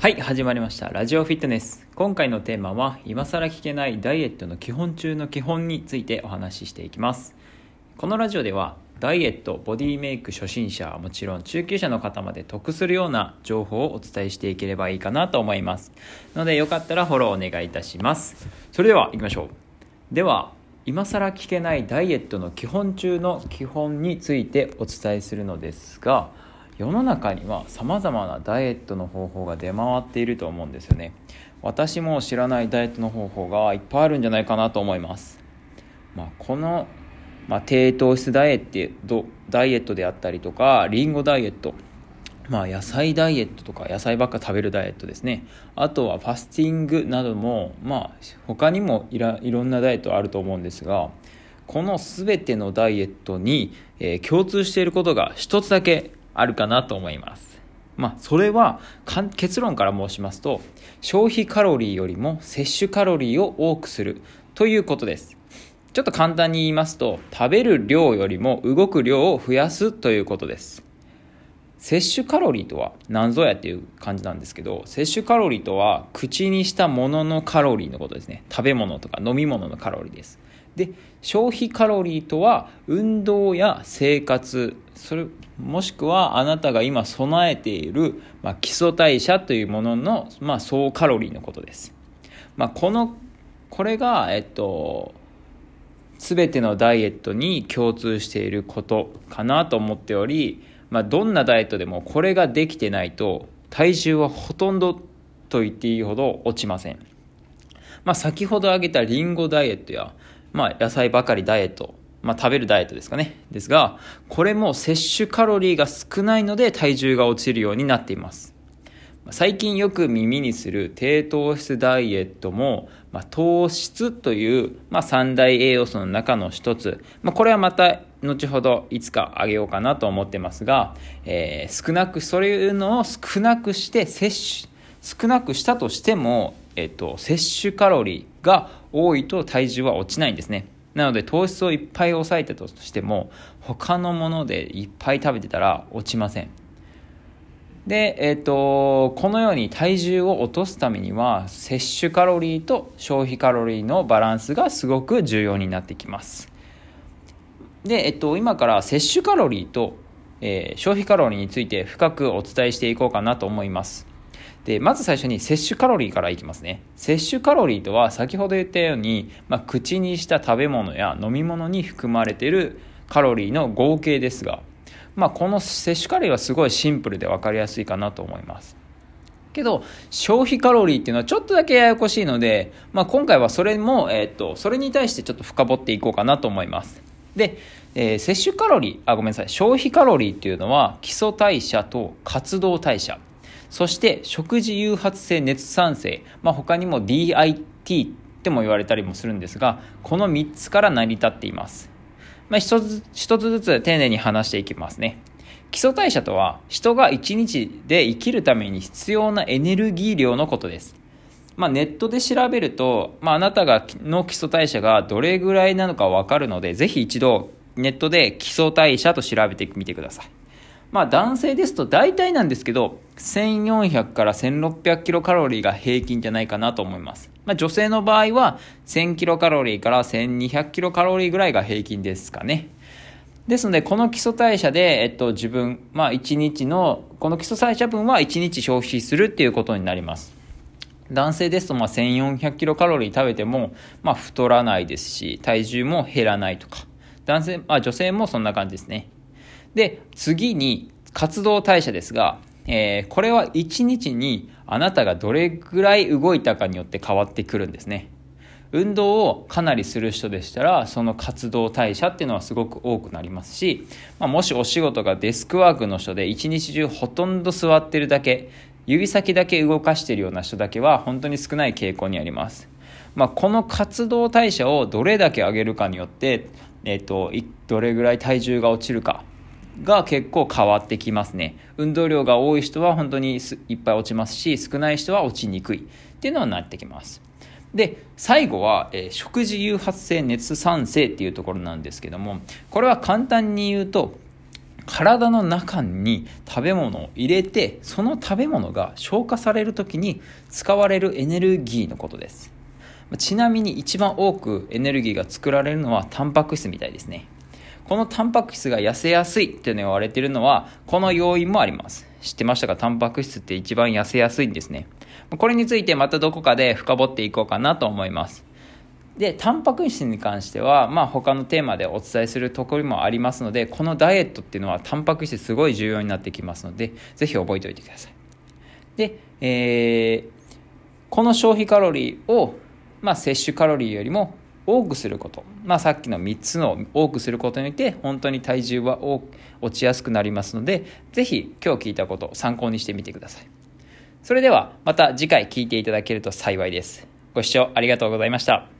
はい始まりました。ラジオフィットネス。今回のテーマは今更聞けないダイエットの基本中の基本についてお話ししていきます。このラジオではダイエットボディメイク初心者はもちろん中級者の方まで得するような情報をお伝えしていければいいかなと思います。のでよかったらフォローお願いいたします。それでは行きましょう。では今更聞けないダイエットの基本中の基本についてお伝えするのですが世の中にはさまざまなダイエットの方法が出回っていると思うんですよね。私も知らないダイエットの方法がいっぱいあるんじゃないかなと思います、まあ、この、まあ、低糖質ダイエットダイエットであったりとかリンゴダイエットまあ、野菜ダイエットとか野菜ばっか食べるダイエットですね。あとはファスティングなどもまあ他にもいらいろんなダイエットあると思うんですがこの全てのダイエットに、えー、共通していることが一つだけあるかなと思います。まあ、それは結論から申しますと消費カロリーよりも摂取カロリーを多くするということです。ちょっと簡単に言いますと食べる量よりも動く量を増やすということです。摂取カロリーとは何ぞやっていう感じなんですけど摂取カロリーとは口にしたもののカロリーのことですね。食べ物とか飲み物のカロリーです。で消費カロリーとは運動や生活。それもしくはあなたが今備えている、まあ、基礎代謝というものの、まあ、総カロリーのことです、まあ、このこれがえっと全てのダイエットに共通していることかなと思っており、まあ、どんなダイエットでもこれができてないと体重はほとんどと言っていいほど落ちません、まあ、先ほど挙げたリンゴダイエットやまあ、野菜ばかりダイエット、まあ、食べるダイエットですかね。ですが、これも摂取カロリーが少ないので体重が落ちるようになっています。最近よく耳にする低糖質ダイエットも、まあ、糖質という、まあ、三大栄養素の中の一つ、まあ、これはまた後ほどいつかあげようかなと思ってますが、えー、少なくそういうのを少なくして摂取少なくしたとしてもえっと、摂取カロリーが多いと体重は落ちないんですね。なので糖質をいっぱい抑えたとしても他のものでいっぱい食べてたら落ちません。で、えっと、このように体重を落とすためには摂取カロリーと消費カロリーのバランスがすごく重要になってきます。で、えっと、今から摂取カロリーと、えー、消費カロリーについて深くお伝えしていこうかなと思います。で、まず最初に摂取カロリーからいきますね。摂取カロリーとは先ほど言ったように、まあ、口にした食べ物や飲み物に含まれているカロリーの合計ですが、まあ、この摂取カロリーはすごいシンプルで分かりやすいかなと思います。けど、消費カロリーっていうのはちょっとだけややこしいので、まあ、今回はそれも、えっ、と、それに対してちょっと深掘っていこうかなと思います。で、えー、摂取カロリー、あ、ごめんなさい、消費カロリーっていうのは基礎代謝と活動代謝。そして食事誘発性熱産生、まあ、他にも DIT っても言われたりもするんですがこの3つから成り立っています、まあ、一つ一つずつ丁寧に話していきますね。基礎代謝とは人が1日で生きるために必要なエネルギー量のことです。まあ、ネットで調べると、まあ、あなたがの基礎代謝がどれぐらいなのか分かるのでぜひ一度ネットで基礎代謝と調べてみてください。まあ男性ですと大体なんですけど、1400から1600キロカロリーが平均じゃないかなと思います。まあ女性の場合は1000キロカロリーから1200キロカロリーぐらいが平均ですかね。ですので、この基礎代謝で、えっと、自分、まあ1日の、この基礎代謝分は1日消費するっていうことになります。男性ですと、まあ1400キロカロリー食べても、まあ太らないですし、体重も減らないとか。男性、まあ女性もそんな感じですね。で、次に活動代謝ですが、えー、これは1日にあなたがどれぐらい動いたかによって変わってくるんですね。運動をかなりする人でしたら、その活動代謝っていうのはすごく多くなりますし、まあ、もしお仕事がデスクワークの人で一日中ほとんど座ってるだけ、指先だけ動かしてるような人だけは本当に少ない傾向にあります。まあ、この活動代謝をどれだけ上げるかによって、えっ、と、どれぐらい体重が落ちるかが結構変わってきますね。運動量が多い人は本当にいっぱい落ちますし、少ない人は落ちにくいっていうのはなってきます。で、最後は、えー、食事誘発性熱産生っていうところなんですけども、これは簡単に言うと、体の中に食べ物を入れてその食べ物が消化される時に使われるエネルギーのことですちなみに一番多くエネルギーが作られるのはタンパク質みたいですねこのタンパク質が痩せやすいっていうの言われているのはこの要因もあります。知ってましたか？タンパク質って一番痩せやすいんですね。これについてまたどこかで深掘っていこうかなと思います。でタンパク質に関しては、まあ、他のテーマでお伝えするところもありますのでこのダイエットっていうのはタンパク質すごい重要になってきますのでぜひ覚えておいてください。で、えー、この消費カロリーを、まあ、摂取カロリーよりも多くすること、まあ、さっきの3つの多くすることによって本当に体重は落ちやすくなりますので是非今日聞いたことを参考にしてみてください。それではまた次回聞いていただけると幸いです。ご視聴ありがとうございました。